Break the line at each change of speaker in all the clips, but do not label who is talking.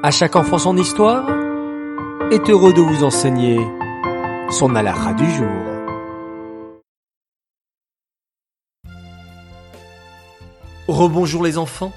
À chaque enfant son histoire est heureux de vous enseigner son alara du jour. Rebonjour les enfants.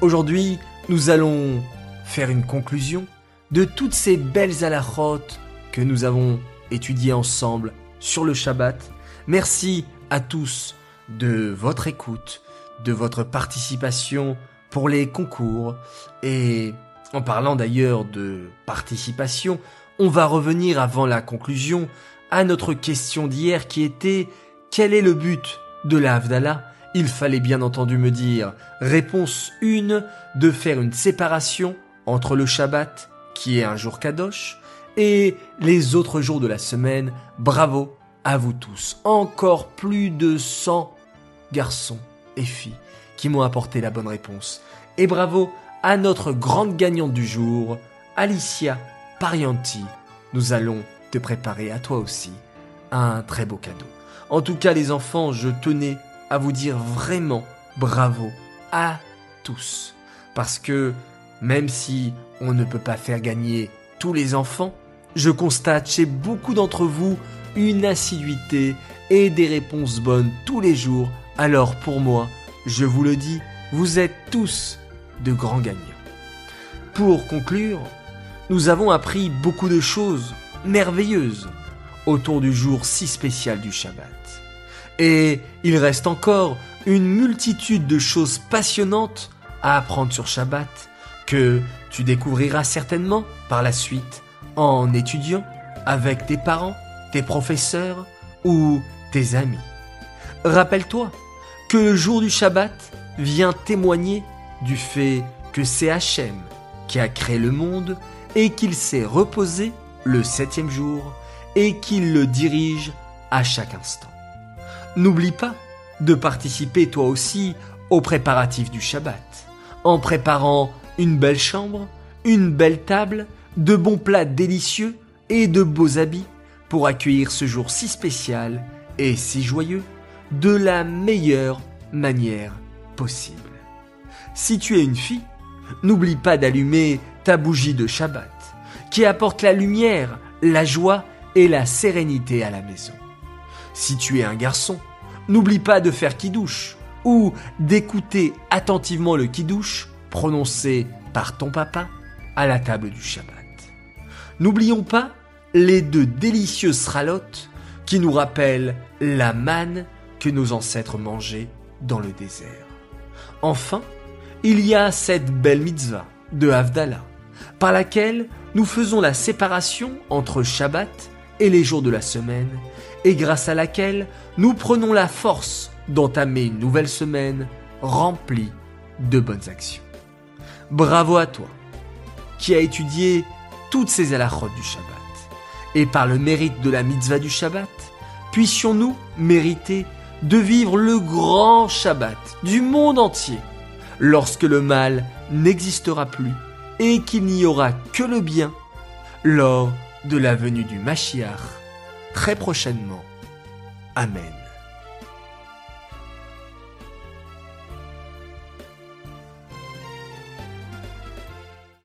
Aujourd'hui, nous allons faire une conclusion de toutes ces belles alarotes que nous avons étudiées ensemble sur le Shabbat. Merci à tous de votre écoute, de votre participation pour les concours et en parlant d'ailleurs de participation, on va revenir avant la conclusion à notre question d'hier qui était quel est le but de la Il fallait bien entendu me dire réponse 1 de faire une séparation entre le Shabbat qui est un jour kadosh et les autres jours de la semaine. Bravo à vous tous. Encore plus de 100 garçons et filles qui m'ont apporté la bonne réponse. Et bravo à notre grande gagnante du jour, Alicia Parianti. Nous allons te préparer à toi aussi un très beau cadeau. En tout cas, les enfants, je tenais à vous dire vraiment bravo à tous. Parce que même si on ne peut pas faire gagner tous les enfants, je constate chez beaucoup d'entre vous une assiduité et des réponses bonnes tous les jours. Alors pour moi, je vous le dis, vous êtes tous de grands gagnants. Pour conclure, nous avons appris beaucoup de choses merveilleuses autour du jour si spécial du Shabbat. Et il reste encore une multitude de choses passionnantes à apprendre sur Shabbat que tu découvriras certainement par la suite en étudiant avec tes parents, tes professeurs ou tes amis. Rappelle-toi que le jour du Shabbat vient témoigner du fait que c'est Hachem qui a créé le monde et qu'il s'est reposé le septième jour et qu'il le dirige à chaque instant. N'oublie pas de participer toi aussi aux préparatifs du Shabbat, en préparant une belle chambre, une belle table, de bons plats délicieux et de beaux habits pour accueillir ce jour si spécial et si joyeux de la meilleure manière possible. Si tu es une fille, n'oublie pas d'allumer ta bougie de Shabbat, qui apporte la lumière, la joie et la sérénité à la maison. Si tu es un garçon, n'oublie pas de faire qui-douche ou d'écouter attentivement le qui-douche prononcé par ton papa à la table du Shabbat. N'oublions pas les deux délicieuses sralotes qui nous rappellent la manne que nos ancêtres mangeaient dans le désert. Enfin, il y a cette belle mitzvah de Havdalah, par laquelle nous faisons la séparation entre Shabbat et les jours de la semaine, et grâce à laquelle nous prenons la force d'entamer une nouvelle semaine remplie de bonnes actions. Bravo à toi, qui a étudié toutes ces alachotes du Shabbat. Et par le mérite de la mitzvah du Shabbat, puissions-nous mériter de vivre le grand Shabbat du monde entier lorsque le mal n'existera plus et qu'il n'y aura que le bien lors de la venue du Mashiach très prochainement. Amen.